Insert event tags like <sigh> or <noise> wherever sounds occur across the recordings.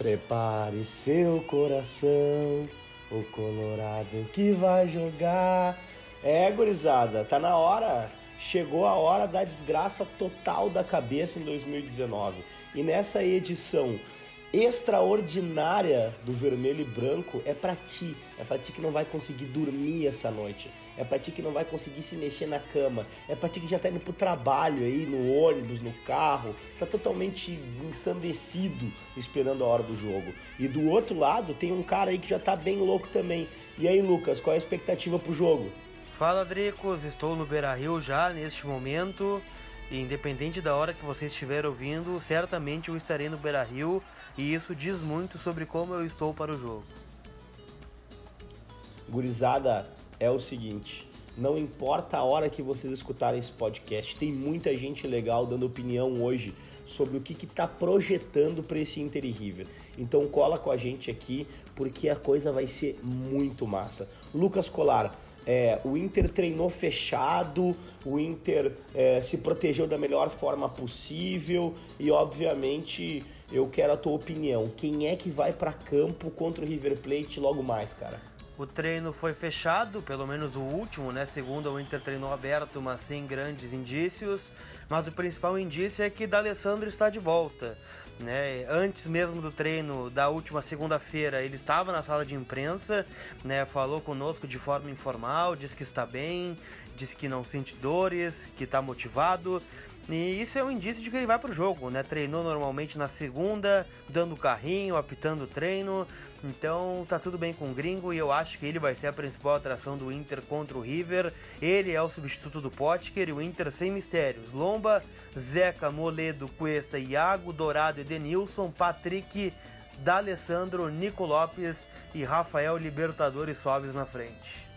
Prepare seu coração, o Colorado que vai jogar. É, gurizada, tá na hora. Chegou a hora da desgraça total da cabeça em 2019. E nessa edição extraordinária do vermelho e branco é para ti, é para ti que não vai conseguir dormir essa noite, é para ti que não vai conseguir se mexer na cama, é para ti que já tá indo pro trabalho aí, no ônibus, no carro, tá totalmente ensandecido esperando a hora do jogo. E do outro lado tem um cara aí que já tá bem louco também. E aí, Lucas, qual é a expectativa pro jogo? Fala, Dricos, estou no Beira-Rio já neste momento. E independente da hora que você estiver ouvindo, certamente eu estarei no Beira Rio e isso diz muito sobre como eu estou para o jogo. Gurizada, é o seguinte. Não importa a hora que vocês escutarem esse podcast, tem muita gente legal dando opinião hoje sobre o que está projetando para esse Inter e River. Então cola com a gente aqui porque a coisa vai ser muito massa. Lucas Colar, é, o Inter treinou fechado, o Inter é, se protegeu da melhor forma possível e, obviamente, eu quero a tua opinião. Quem é que vai para campo contra o River Plate logo mais, cara? O treino foi fechado, pelo menos o último, né? Segundo o Inter treinou aberto, mas sem grandes indícios. Mas o principal indício é que D'Alessandro está de volta. Né? Antes mesmo do treino da última segunda-feira, ele estava na sala de imprensa, né? falou conosco de forma informal, disse que está bem, disse que não sente dores, que está motivado. E isso é um indício de que ele vai para o jogo, né? Treinou normalmente na segunda, dando carrinho, apitando o treino. Então tá tudo bem com o gringo e eu acho que ele vai ser a principal atração do Inter contra o River. Ele é o substituto do Potker e o Inter sem mistérios. Lomba, Zeca, Moledo, Cuesta, Iago, Dourado, Edenilson, Patrick, D'Alessandro, Nico Lopes e Rafael Libertadores Sobes na frente.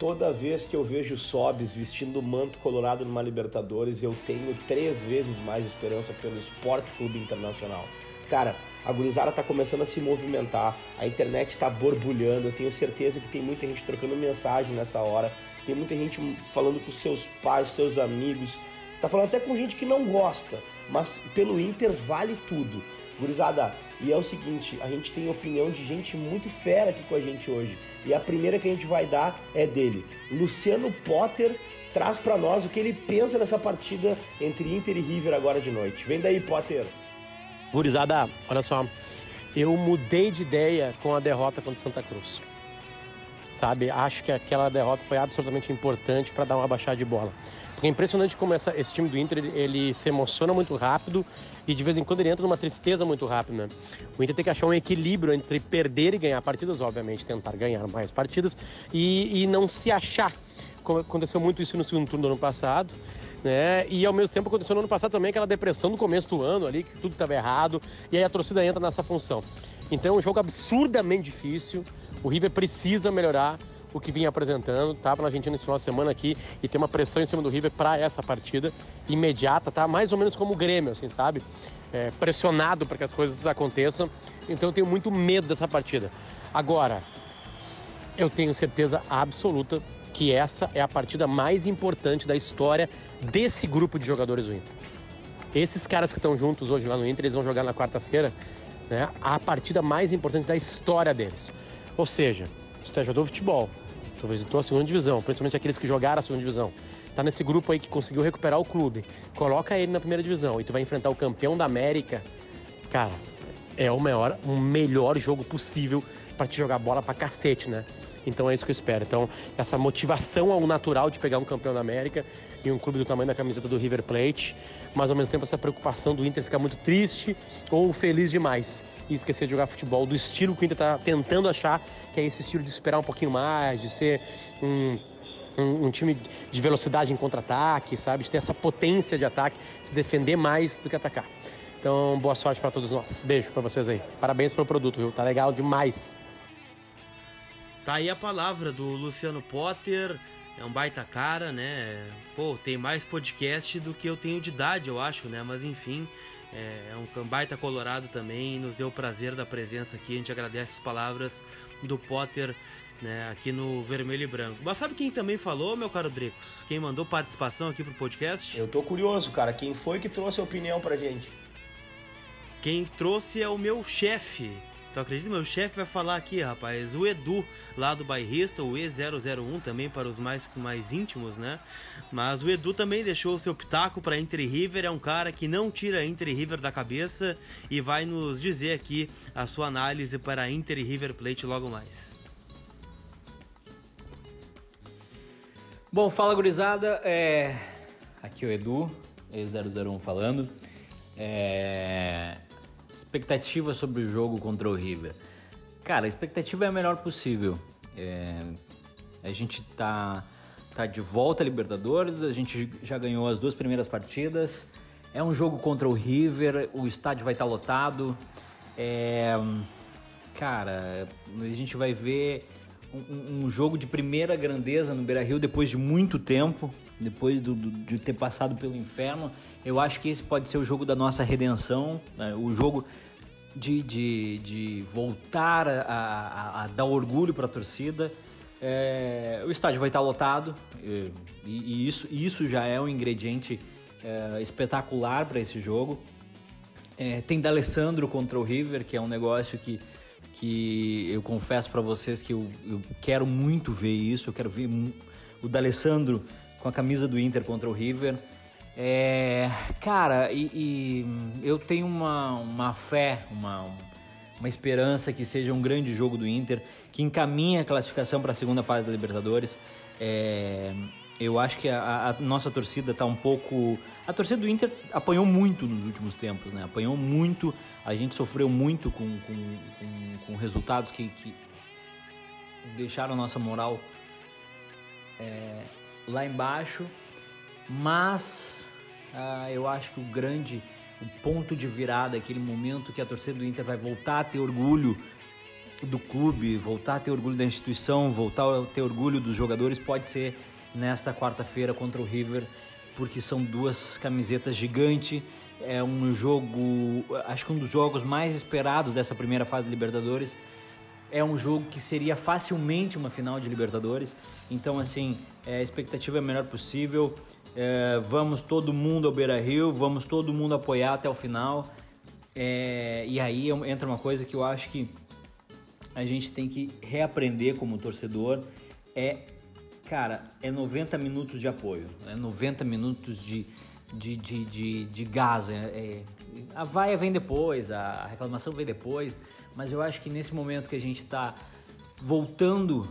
Toda vez que eu vejo Sobes vestindo o manto colorado numa Libertadores, eu tenho três vezes mais esperança pelo Esporte Clube Internacional. Cara, a gurizada tá começando a se movimentar, a internet tá borbulhando, eu tenho certeza que tem muita gente trocando mensagem nessa hora, tem muita gente falando com seus pais, seus amigos, tá falando até com gente que não gosta, mas pelo Inter vale tudo. Gurizada, e é o seguinte, a gente tem opinião de gente muito fera aqui com a gente hoje. E a primeira que a gente vai dar é dele. Luciano Potter traz para nós o que ele pensa nessa partida entre Inter e River agora de noite. Vem daí, Potter. Gurizada, olha só. Eu mudei de ideia com a derrota contra Santa Cruz. Sabe, acho que aquela derrota foi absolutamente importante para dar uma baixada de bola. Porque é impressionante como essa, esse time do Inter ele, ele, se emociona muito rápido de vez em quando ele entra numa tristeza muito rápida. Né? O Inter tem que achar um equilíbrio entre perder e ganhar partidas, obviamente, tentar ganhar mais partidas e, e não se achar. Aconteceu muito isso no segundo turno do ano passado. Né? E ao mesmo tempo aconteceu no ano passado também aquela depressão no começo do ano ali, que tudo estava errado, e aí a torcida entra nessa função. Então é um jogo absurdamente difícil. O River precisa melhorar o que vinha apresentando. Estava na Argentina esse final de semana aqui e tem uma pressão em cima do River para essa partida imediata, tá? Mais ou menos como o Grêmio, assim, sabe? É, pressionado para que as coisas aconteçam. Então eu tenho muito medo dessa partida. Agora, eu tenho certeza absoluta que essa é a partida mais importante da história desse grupo de jogadores do Inter. Esses caras que estão juntos hoje lá no Inter, eles vão jogar na quarta-feira, né? A partida mais importante da história deles. Ou seja, tu é jogador de futebol, tu visitou a segunda divisão, principalmente aqueles que jogaram a segunda divisão, tá nesse grupo aí que conseguiu recuperar o clube, coloca ele na primeira divisão e tu vai enfrentar o campeão da América, cara, é o maior, o melhor jogo possível para te jogar bola pra cacete, né? Então é isso que eu espero. Então, essa motivação ao natural de pegar um campeão da América e um clube do tamanho da camiseta do River Plate, mas ao mesmo tempo essa preocupação do Inter ficar muito triste ou feliz demais e esquecer de jogar futebol do estilo que o Inter está tentando achar, que é esse estilo de esperar um pouquinho mais, de ser um, um, um time de velocidade em contra-ataque, sabe? De ter essa potência de ataque, se defender mais do que atacar. Então, boa sorte para todos nós. Beijo para vocês aí. Parabéns pelo produto, viu? Tá legal demais. Tá aí a palavra do Luciano Potter. É um baita cara, né? Pô, tem mais podcast do que eu tenho de idade, eu acho, né? Mas enfim, é, é um baita colorado também. Nos deu o prazer da presença aqui. A gente agradece as palavras do Potter né, aqui no Vermelho e Branco. Mas sabe quem também falou, meu caro Dricos? Quem mandou participação aqui pro podcast? Eu tô curioso, cara. Quem foi que trouxe a opinião pra gente? Quem trouxe é o meu chefe, Tu acredita? Meu chefe vai falar aqui, rapaz. O Edu, lá do bairrista, o E001, também para os mais, mais íntimos, né? Mas o Edu também deixou o seu pitaco para Inter River. É um cara que não tira Inter River da cabeça e vai nos dizer aqui a sua análise para Inter River Plate logo mais. Bom, fala gurizada. É... Aqui é o Edu, E001 falando. É expectativa sobre o jogo contra o River? Cara, a expectativa é a melhor possível. É, a gente tá, tá de volta à Libertadores, a gente já ganhou as duas primeiras partidas. É um jogo contra o River, o estádio vai estar tá lotado. É, cara, a gente vai ver um, um, jogo de primeira grandeza no Beira Rio depois de muito tempo, depois do, do, de ter passado pelo inferno. Eu acho que esse pode ser o jogo da nossa redenção, né? o jogo de, de, de voltar a, a, a dar orgulho para a torcida. É, o estádio vai estar lotado e, e, isso, isso já é um ingrediente é, espetacular para esse jogo. É, tem D'Alessandro contra o River, que é um negócio que, que eu confesso para vocês que eu, eu, quero muito ver isso. Eu quero ver o D'Alessandro com a camisa do Inter contra o River. É, cara, e, e, eu tenho uma, uma fé, uma, uma esperança que seja um grande jogo do Inter, que encaminhe a classificação para a segunda fase da Libertadores. É, eu acho que a, a, nossa torcida está um pouco. A torcida do Inter apanhou muito nos últimos tempos, né? Apanhou muito, a gente sofreu muito com, com, com, com resultados que, que, deixaram a nossa moral é, lá embaixo. Mas uh, eu acho que o grande, o ponto de virada, aquele momento que a torcida do Inter vai voltar a ter orgulho do clube, voltar a ter orgulho da instituição, voltar a ter orgulho dos jogadores, pode ser nesta quarta-feira contra o River, porque são duas camisetas gigantes. É um jogo, acho que um dos jogos mais esperados dessa primeira fase de Libertadores. É um jogo que seria facilmente uma final de Libertadores. Então, assim, é, a expectativa é a melhor possível. É, vamos todo mundo ao Beira Rio, vamos todo mundo apoiar até o final. É, e aí entra uma coisa que eu acho que a gente tem que reaprender como torcedor: é, cara, é 90 minutos de apoio, é 90 minutos de, de, de, de, de gás. É, é, a vaia vem depois, a reclamação vem depois, mas eu acho que nesse momento que a gente está voltando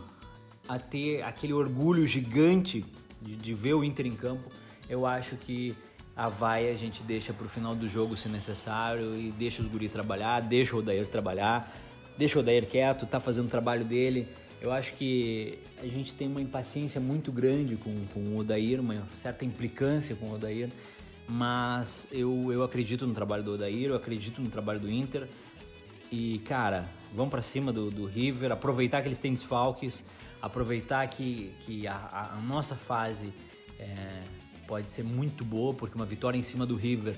a ter aquele orgulho gigante de, de ver o Inter em campo, eu acho que a vai a gente deixa para o final do jogo se necessário e deixa os guri trabalhar, deixa o Odair trabalhar, deixa o Odair quieto, tá fazendo o trabalho dele. Eu acho que a gente tem uma impaciência muito grande com, com o Odair, uma certa implicância com o Odair, mas eu, eu acredito no trabalho do Odair, eu acredito no trabalho do Inter. E, cara, vamos para cima do, do River, aproveitar que eles têm desfalques, aproveitar que, que a, a nossa fase é, pode ser muito boa, porque uma vitória em cima do River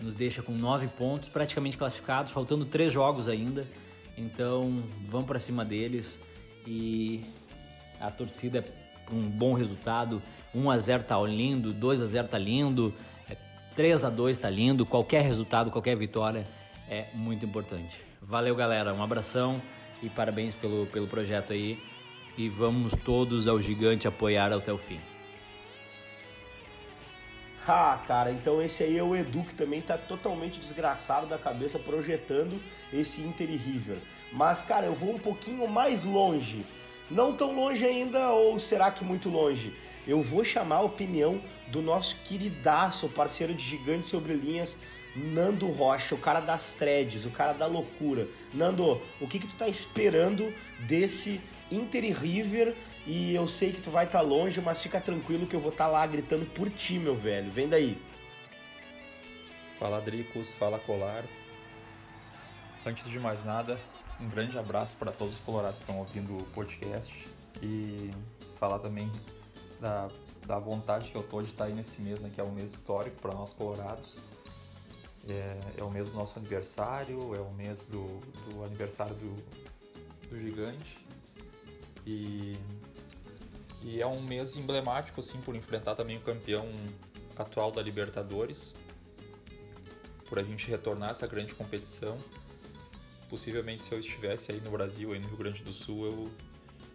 nos deixa com nove pontos, praticamente classificados, faltando três jogos ainda. Então vamos para cima deles e a torcida é um bom resultado. 1 a 0 tá lindo, 2 a 0 tá lindo, 3 a 2 tá lindo. Qualquer resultado, qualquer vitória é muito importante. Valeu, galera. Um abração e parabéns pelo, pelo projeto aí e vamos todos ao gigante apoiar até o fim. Ah, cara, então esse aí é o Edu que também tá totalmente desgraçado da cabeça projetando esse Inter e River. Mas, cara, eu vou um pouquinho mais longe. Não tão longe ainda, ou será que muito longe? Eu vou chamar a opinião do nosso queridaço, parceiro de Gigante Sobre Linhas, Nando Rocha, o cara das threads, o cara da loucura. Nando, o que, que tu tá esperando desse Inter e River. E eu sei que tu vai estar tá longe, mas fica tranquilo que eu vou estar tá lá gritando por ti, meu velho. Vem daí. Fala Dricos, fala Colar. Antes de mais nada, um grande abraço para todos os colorados que estão ouvindo o podcast e falar também da, da vontade que eu tô de estar tá aí nesse mês, né, que é um mês histórico para nós colorados. É, é, o mês do nosso aniversário, é o mês do, do aniversário do, do gigante e, e é um mês emblemático assim por enfrentar também o campeão atual da Libertadores. por a gente retornar essa grande competição. Possivelmente se eu estivesse aí no Brasil, aí no Rio Grande do Sul, eu,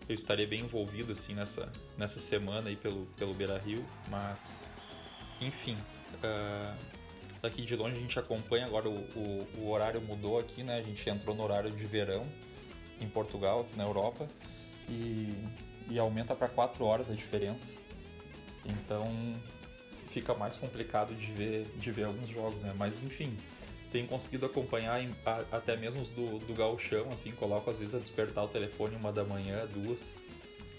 eu estaria bem envolvido assim nessa, nessa semana aí pelo, pelo Beira Rio, mas enfim, uh, daqui de longe a gente acompanha agora o, o, o, horário mudou aqui, né? A gente entrou no horário de verão em Portugal, aqui na Europa, e, e aumenta para 4 horas a diferença. Então fica mais complicado de ver, de ver alguns jogos, né? Mas enfim, tenho conseguido acompanhar em, a, até mesmo os do, do assim, coloco às vezes a despertar o telefone uma da manhã, duas,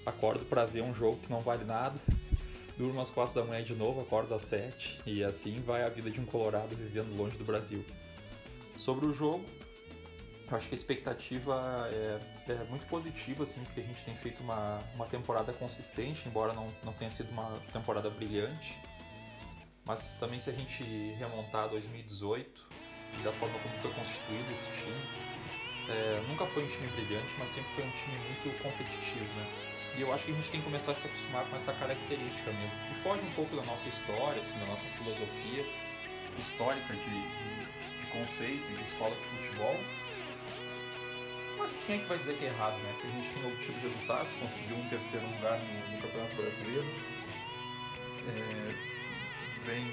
acordo para ver um jogo que não vale nada, <laughs> durmo às quatro da manhã de novo, acordo às sete, e assim vai a vida de um colorado vivendo longe do Brasil. Sobre o jogo, eu acho que a expectativa é, é, muito positiva, assim, porque a gente tem feito uma, uma temporada consistente, embora não, não tenha sido uma temporada brilhante. Mas também se a gente remontar a 2018 e da forma como foi constituído esse time, é, nunca foi um time brilhante, mas sempre foi um time muito competitivo, né? E eu acho que a gente tem que começar a se acostumar com essa característica mesmo, que foge um pouco da nossa história, assim, da nossa filosofia histórica de, de, de conceito, de escola de futebol, mas quem é que vai dizer que é errado, né? Se a gente tem obtido resultados, conseguiu um terceiro lugar no, no Campeonato Brasileiro, é, vem,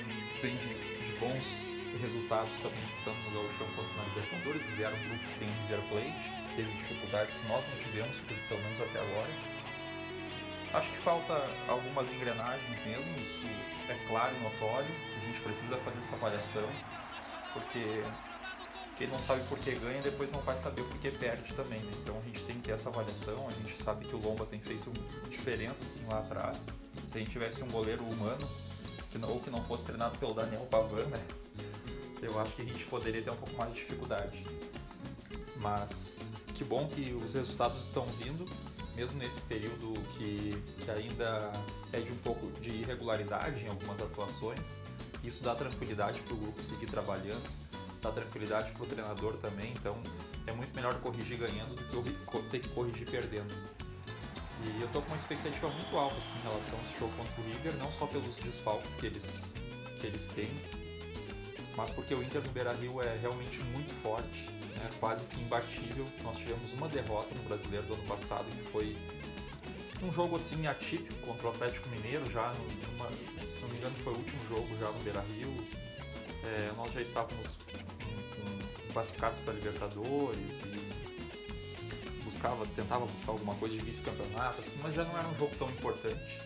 vem de, de, bons resultados também, tanto no Gauchão quanto na Libertadores, lideram um grupo que tem River Plate, teve dificuldades que nós não tivemos, pelo menos até agora. Acho que falta algumas engrenagens mesmo, isso é claro e notório, a gente precisa fazer essa avaliação, porque quem não sabe por que ganha, depois não vai saber por que perde também. Né? Então a gente tem que ter essa avaliação. A gente sabe que o Lomba tem feito diferença assim lá atrás. Se a gente tivesse um goleiro humano, que não, ou que não fosse treinado pelo Daniel Pavan, né? Eu acho que a gente poderia ter um pouco mais de dificuldade. Mas que bom que os resultados estão vindo, mesmo nesse período que, que ainda é de um pouco de irregularidade em algumas atuações. Isso dá tranquilidade para o grupo seguir trabalhando dá tranquilidade pro treinador também, então é muito melhor corrigir ganhando do que ter que corrigir perdendo. E eu tô com uma expectativa muito alta assim, em relação a esse jogo contra o River, não só pelos desfalques que eles, que eles têm, mas porque o Inter no Beira-Rio é realmente muito forte, né? quase que imbatível. Nós tivemos uma derrota no Brasileiro do ano passado, que foi um jogo assim atípico contra o Atlético Mineiro, já numa, se não me engano foi o último jogo já no Beira-Rio. É, nós já estávamos classificados para Libertadores e buscava, tentava buscar alguma coisa de vice-campeonato, assim, mas já não era um jogo tão importante.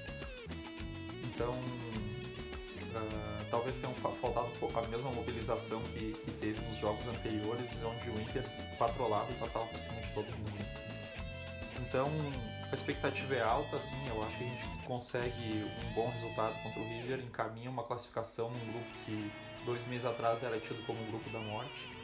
Então, uh, talvez tenha faltado a mesma mobilização que, que, teve nos jogos anteriores, onde o Inter patrolava e passava por cima de todo mundo. Então, a expectativa é alta, assim, eu acho que a gente consegue um bom resultado contra o River, encaminha uma classificação num grupo que dois meses atrás era tido como o grupo da morte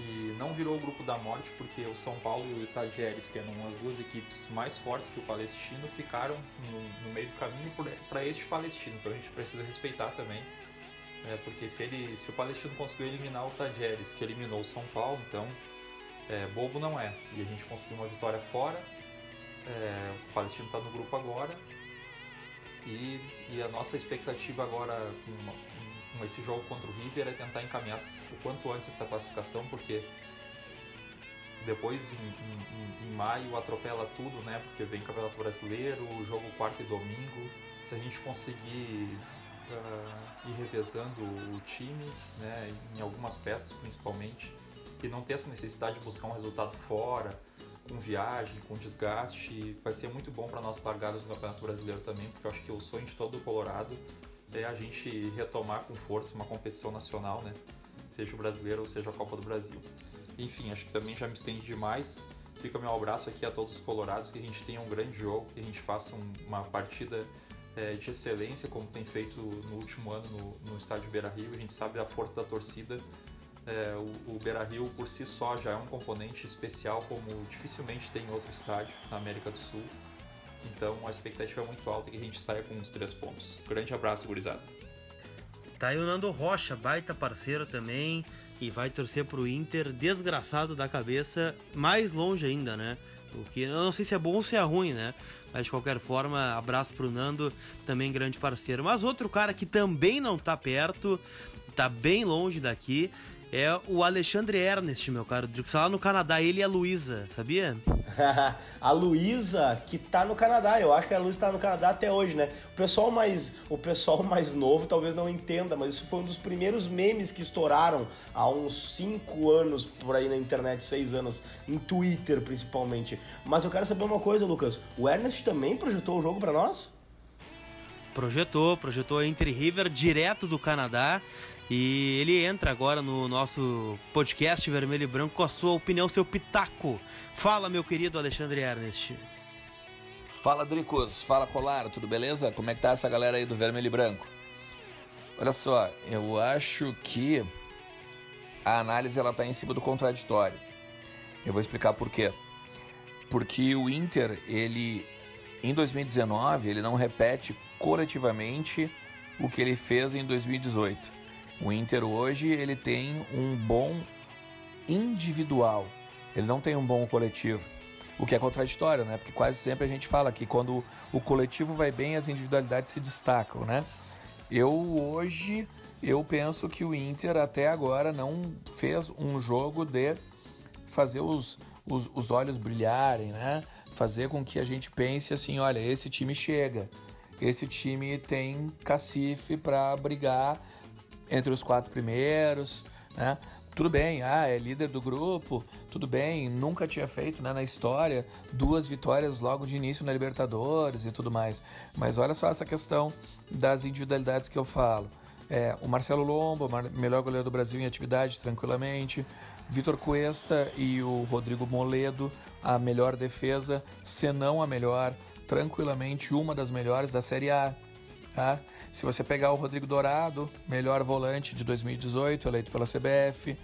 e não virou o grupo da morte porque o São Paulo e o Itajeres, que eram as duas equipes mais fortes que o Palestino, ficaram no, no meio do caminho para este Palestino. Então a gente precisa respeitar também, é, porque se, ele, se o Palestino conseguiu eliminar o Itajeres, que eliminou o São Paulo, então é, bobo não é. E a gente conseguiu uma vitória fora, é, o Palestino está no grupo agora, e, e, a nossa expectativa agora com esse jogo contra o River é tentar encaminhar o quanto antes essa classificação, porque depois em, em, em, maio atropela tudo, né? Porque vem Campeonato Brasileiro, jogo quarto e domingo. Se a gente conseguir uh, ir revezando o time, né? Em algumas peças principalmente, e não ter essa necessidade de buscar um resultado fora, com viagem, com desgaste, vai ser muito bom para nós largadas no Campeonato Brasileiro também, porque eu acho que o sonho de todo o Colorado é a gente retomar com força uma competição nacional, né? Seja o brasileiro ou seja a Copa do Brasil. Enfim, acho que também já me estende demais. Fica meu abraço aqui a todos os colorados, que a gente tenha um grande jogo, que a gente faça um, uma partida é, de excelência, como tem feito no último ano no, no estádio Beira-Rio. A gente sabe a força da torcida. É, o, o Beira-Rio por si só já é um componente especial, como dificilmente tem em outro estádio na América do Sul. Então a expectativa é muito alta que a gente saia com uns três pontos. Grande abraço, gurizada. Tá aí o Nando Rocha, baita parceiro também. E vai torcer pro Inter, desgraçado da cabeça, mais longe ainda, né? O que eu não sei se é bom ou se é ruim, né? Mas de qualquer forma, abraço pro Nando, também grande parceiro. Mas outro cara que também não tá perto tá bem longe daqui, é o Alexandre Ernest, meu caro Drico. Está lá no Canadá, ele e a Luísa, sabia? <laughs> a Luísa, que tá no Canadá, eu acho que a Luísa tá no Canadá até hoje, né? O pessoal mais, o pessoal mais novo talvez não entenda, mas isso foi um dos primeiros memes que estouraram há uns 5 anos por aí na internet, 6 anos, em Twitter principalmente. Mas eu quero saber uma coisa, Lucas. O Ernest também projetou o jogo para nós? Projetou, projetou entre River direto do Canadá. E ele entra agora no nosso podcast Vermelho e Branco com a sua opinião, seu pitaco. Fala, meu querido Alexandre Ernest. Fala, Dricos. Fala, Colar. Tudo beleza? Como é que tá essa galera aí do Vermelho e Branco? Olha só, eu acho que a análise ela tá em cima do contraditório. Eu vou explicar por quê. Porque o Inter, ele em 2019, ele não repete coletivamente o que ele fez em 2018. O Inter hoje ele tem um bom individual, ele não tem um bom coletivo. O que é contraditório, né? Porque quase sempre a gente fala que quando o coletivo vai bem, as individualidades se destacam, né? Eu hoje eu penso que o Inter até agora não fez um jogo de fazer os, os, os olhos brilharem, né? Fazer com que a gente pense assim, olha, esse time chega, esse time tem cacife para brigar entre os quatro primeiros, né? Tudo bem, ah, é líder do grupo, tudo bem, nunca tinha feito né, na história duas vitórias logo de início na Libertadores e tudo mais. Mas olha só essa questão das individualidades que eu falo. É, o Marcelo Lombo, melhor goleiro do Brasil em atividade, tranquilamente. Vitor Cuesta e o Rodrigo Moledo, a melhor defesa, se não a melhor, tranquilamente uma das melhores da Série A. Tá? Se você pegar o Rodrigo Dourado, melhor volante de 2018, eleito pela CBF,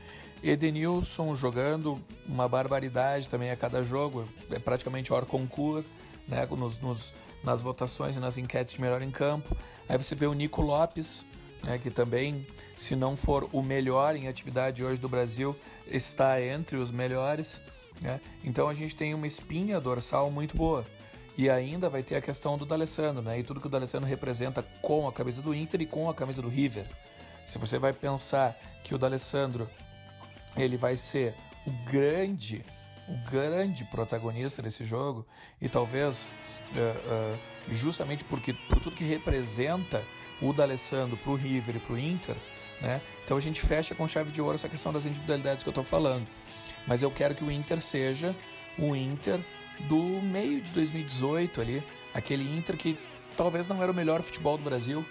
Edenilson jogando uma barbaridade também a cada jogo, é praticamente hora concurso, né, nos, nos, nas votações e nas enquetes de melhor em campo. Aí você vê o Nico Lopes, né, que também, se não for o melhor em atividade hoje do Brasil, está entre os melhores. Né? Então a gente tem uma espinha dorsal muito boa. E ainda vai ter a questão do D'Alessandro, né? E tudo que o D'Alessandro representa com a camisa do Inter e com a camisa do River. Se você vai pensar que o D'Alessandro ele vai ser o grande, o grande protagonista desse jogo e talvez uh, uh, justamente porque por tudo que representa o D'Alessandro para o River e para o Inter, né? Então a gente fecha com chave de ouro essa questão das individualidades que eu estou falando. Mas eu quero que o Inter seja o Inter do meio de 2018 ali, aquele Inter que talvez não era o melhor futebol do Brasil,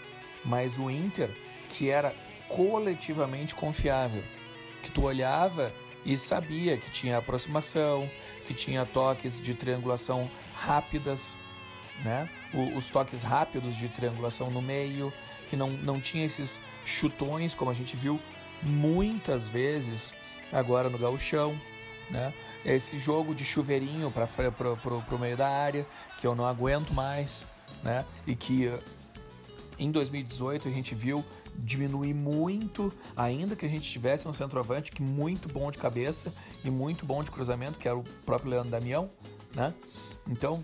mas o Inter que era coletivamente confiável, que tu olhava e sabia que tinha aproximação, que tinha toques de triangulação rápidas, né? os toques rápidos de triangulação no meio, que não, não tinha esses chutões como a gente viu muitas vezes agora no gauchão, né? Esse jogo de chuveirinho para o meio da área, que eu não aguento mais, né? E que em 2018 a gente viu diminuir muito, ainda que a gente tivesse um centroavante que muito bom de cabeça e muito bom de cruzamento, que era o próprio Leandro Damião, né? Então,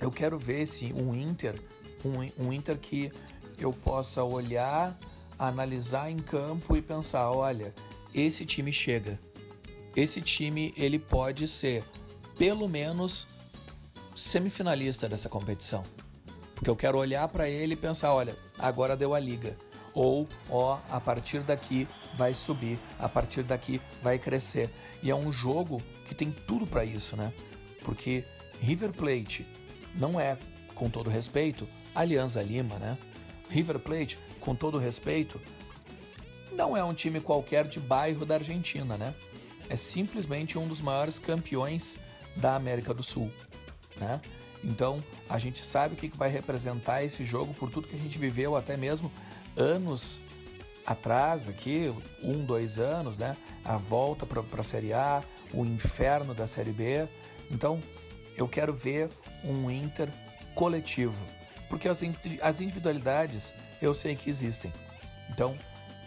eu quero ver se um Inter, um, um Inter que eu possa olhar, analisar em campo e pensar, olha, esse time chega esse time ele pode ser pelo menos semifinalista dessa competição. Porque eu quero olhar para ele e pensar, olha, agora deu a liga. Ou, ó, a partir daqui vai subir, a partir daqui vai crescer. E é um jogo que tem tudo para isso, né? Porque River Plate não é, com todo respeito, Alianza Lima, né? River Plate, com todo respeito, não é um time qualquer de bairro da Argentina, né? É simplesmente um dos maiores campeões da América do Sul. Né? Então a gente sabe o que vai representar esse jogo por tudo que a gente viveu até mesmo anos atrás aqui, um, dois anos, né? A volta para a Série A, o inferno da Série B. Então eu quero ver um Inter coletivo, porque as, as individualidades eu sei que existem. Então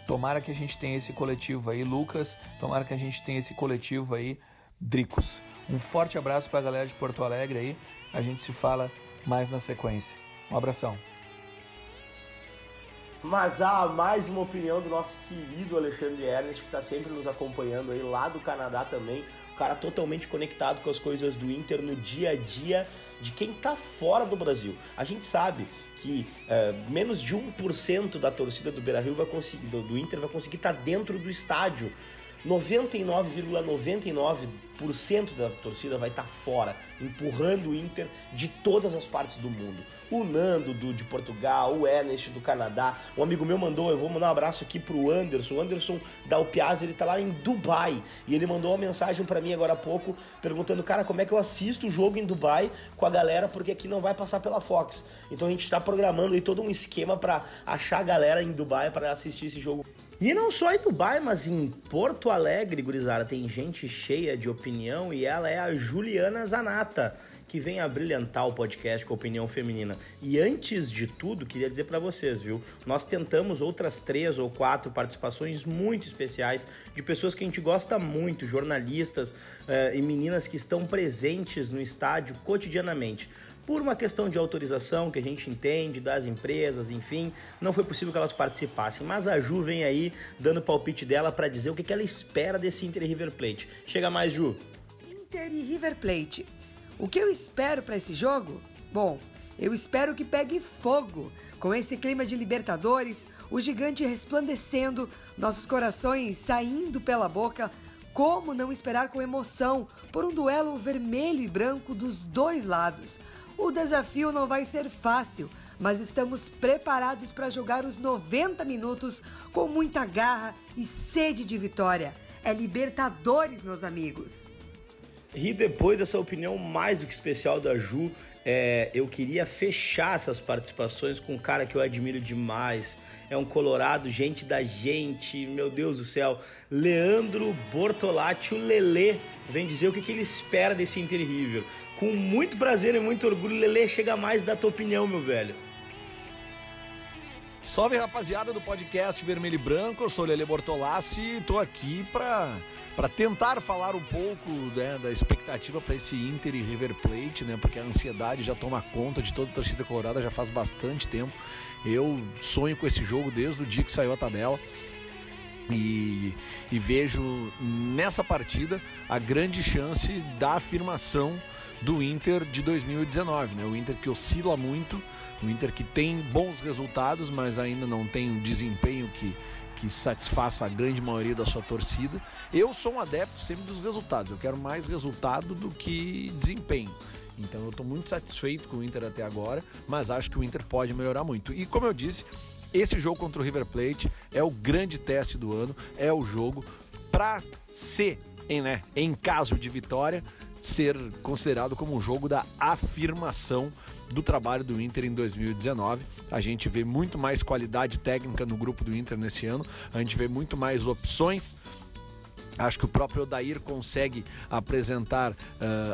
Tomara que a gente tenha esse coletivo aí, Lucas. Tomara que a gente tenha esse coletivo aí, Dricos. Um forte abraço para a galera de Porto Alegre aí. A gente se fala mais na sequência. Um abração. Mas há mais uma opinião do nosso querido Alexandre Ernest, que está sempre nos acompanhando aí lá do Canadá também. O cara totalmente conectado com as coisas do Inter no dia a dia de quem está fora do Brasil. A gente sabe que é, menos de 1% da torcida do Beira-Rio vai conseguir, do, do Inter vai conseguir estar tá dentro do estádio 99,99% da torcida vai estar tá fora, empurrando o Inter de todas as partes do mundo. O Nando do, de Portugal, o Ernest do Canadá, um amigo meu mandou, eu vou mandar um abraço aqui pro Anderson. O Anderson da Upiaz, ele tá lá em Dubai e ele mandou uma mensagem para mim agora há pouco perguntando, cara, como é que eu assisto o jogo em Dubai com a galera porque aqui não vai passar pela Fox. Então a gente está programando aí todo um esquema para achar a galera em Dubai para assistir esse jogo. E não só em Dubai, mas em Porto Alegre, gurizada, tem gente cheia de opinião e ela é a Juliana Zanata, que vem a brilhantar o podcast com opinião feminina. E antes de tudo, queria dizer para vocês, viu? Nós tentamos outras três ou quatro participações muito especiais de pessoas que a gente gosta muito, jornalistas uh, e meninas que estão presentes no estádio cotidianamente por uma questão de autorização que a gente entende das empresas, enfim, não foi possível que elas participassem. Mas a Ju vem aí dando palpite dela para dizer o que ela espera desse Inter e River Plate. Chega mais, Ju. Inter e River Plate. O que eu espero para esse jogo? Bom, eu espero que pegue fogo. Com esse clima de Libertadores, o gigante resplandecendo, nossos corações saindo pela boca, como não esperar com emoção por um duelo vermelho e branco dos dois lados? O desafio não vai ser fácil, mas estamos preparados para jogar os 90 minutos com muita garra e sede de vitória. É Libertadores, meus amigos. E depois dessa opinião mais do que especial da Ju, é, eu queria fechar essas participações com um cara que eu admiro demais. É um colorado, gente da gente, meu Deus do céu. Leandro Bortolatti, o Lelê, vem dizer o que, que ele espera desse Inter River. Com muito prazer e muito orgulho, Lele, chega mais da tua opinião, meu velho. Salve rapaziada do podcast Vermelho e Branco, eu sou Lele Bortolassi e tô aqui para tentar falar um pouco né, da expectativa para esse Inter e River Plate, né? Porque a ansiedade já toma conta de toda a torcida colorada já faz bastante tempo. Eu sonho com esse jogo desde o dia que saiu a tabela. E, e vejo nessa partida a grande chance da afirmação do Inter de 2019, né? O Inter que oscila muito, o Inter que tem bons resultados, mas ainda não tem um desempenho que, que satisfaça a grande maioria da sua torcida. Eu sou um adepto sempre dos resultados, eu quero mais resultado do que desempenho. Então eu estou muito satisfeito com o Inter até agora, mas acho que o Inter pode melhorar muito. E como eu disse, esse jogo contra o River Plate é o grande teste do ano, é o jogo para ser, em, né, em caso de vitória, ser considerado como um jogo da afirmação do trabalho do Inter em 2019. A gente vê muito mais qualidade técnica no grupo do Inter nesse ano, a gente vê muito mais opções Acho que o próprio Odair consegue apresentar uh,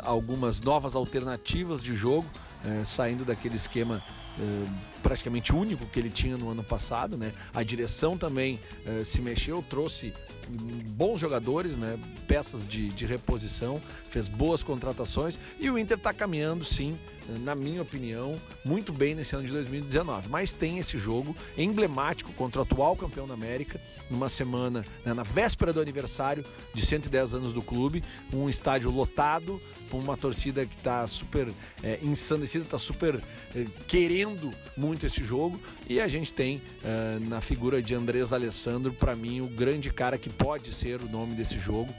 algumas novas alternativas de jogo, uh, saindo daquele esquema uh, praticamente único que ele tinha no ano passado. Né? A direção também se mexeu, trouxe bons jogadores, né? peças de, de reposição, fez boas contratações e o Inter está caminhando, sim, na minha opinião, muito bem nesse ano de 2019. Mas tem esse jogo emblemático contra o atual campeão da América, numa semana, né, na véspera do aniversário de 110 anos do clube, um estádio lotado, com uma torcida que está super é, ensandecida, está super é, querendo muito esse jogo. E a gente tem é, na figura de Andrés D'Alessandro, para mim, o grande cara que pode ser o nome desse jogo.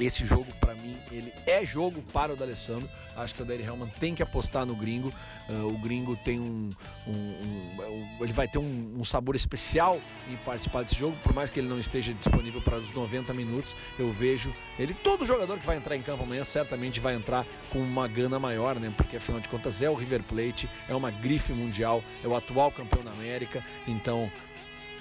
Esse jogo, para mim, ele é jogo para o D'Alessandro. Acho que o Daryl Hellman tem que apostar no gringo. Uh, o gringo tem um, um, um, Ele vai ter um, um, sabor especial em participar desse jogo, por mais que ele não esteja disponível para os 90 minutos. Eu vejo ele. Todo jogador que vai entrar em campo amanhã certamente vai entrar com uma gana maior, né? Porque afinal de contas é o River Plate, é uma grife mundial, é o atual campeão da América. Então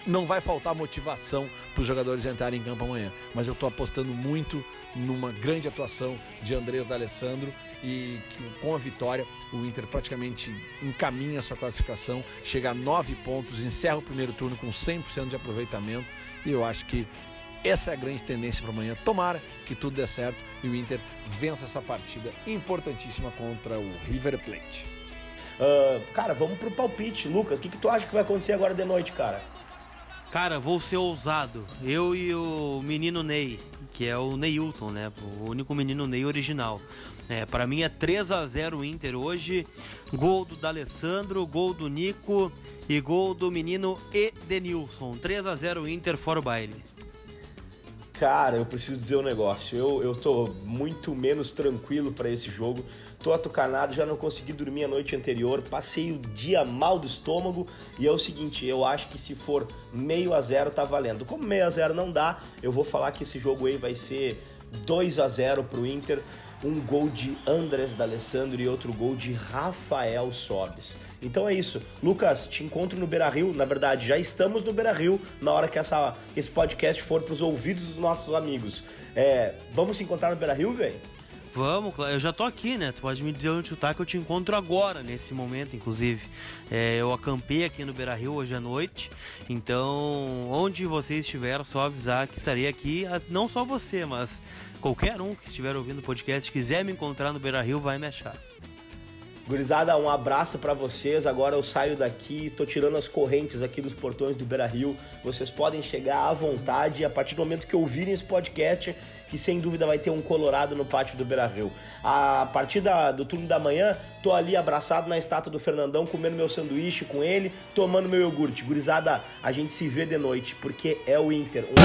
não vai faltar motivação para os jogadores entrarem em campo amanhã. Mas eu estou apostando muito numa grande atuação de Andrés D'Alessandro e que com a vitória o Inter praticamente encaminha a sua classificação, chega a nove pontos, encerra o primeiro turno com 100% de aproveitamento e eu acho que essa é a grande tendência para amanhã. Tomara que tudo dê certo e o Inter vença essa partida importantíssima contra o River Plate. Uh, cara, vamos pro palpite. Lucas, o que, que tu acha que vai acontecer agora de noite, cara? Cara, vou ser ousado. Eu e o menino Ney, que é o Neilton, né? O único menino Ney original. É, para mim é 3 a 0 Inter hoje. Gol do D'Alessandro, gol do Nico e gol do menino Edenilson. 3 a 0 Inter fora o baile. Cara, eu preciso dizer um negócio. Eu, eu tô muito menos tranquilo para esse jogo. Tô atucanado, já não consegui dormir a noite anterior, passei o dia mal do estômago e é o seguinte, eu acho que se for meio a zero tá valendo. Como meio a zero não dá, eu vou falar que esse jogo aí vai ser 2 a 0 pro Inter, um gol de Andrés D'Alessandro e outro gol de Rafael Sobes. Então é isso. Lucas, te encontro no Beira Rio. Na verdade, já estamos no Beira Rio na hora que essa, esse podcast for para os ouvidos dos nossos amigos. É, vamos se encontrar no Beira Rio, velho? Vamos, eu já tô aqui, né? Tu pode me dizer onde tu tá que eu te encontro agora, nesse momento, inclusive. É, eu acampei aqui no Beira Rio hoje à noite, então onde você estiver, só avisar que estarei aqui. Não só você, mas qualquer um que estiver ouvindo o podcast, quiser me encontrar no Beira Rio, vai me achar. Gurizada, um abraço para vocês. Agora eu saio daqui, tô tirando as correntes aqui dos portões do Beira Rio. Vocês podem chegar à vontade a partir do momento que ouvirem esse podcast que sem dúvida vai ter um Colorado no pátio do Beira Rio. A partir da, do turno da manhã, tô ali abraçado na estátua do Fernandão, comendo meu sanduíche com ele, tomando meu iogurte. Gurizada, a gente se vê de noite, porque é o Inter. Um...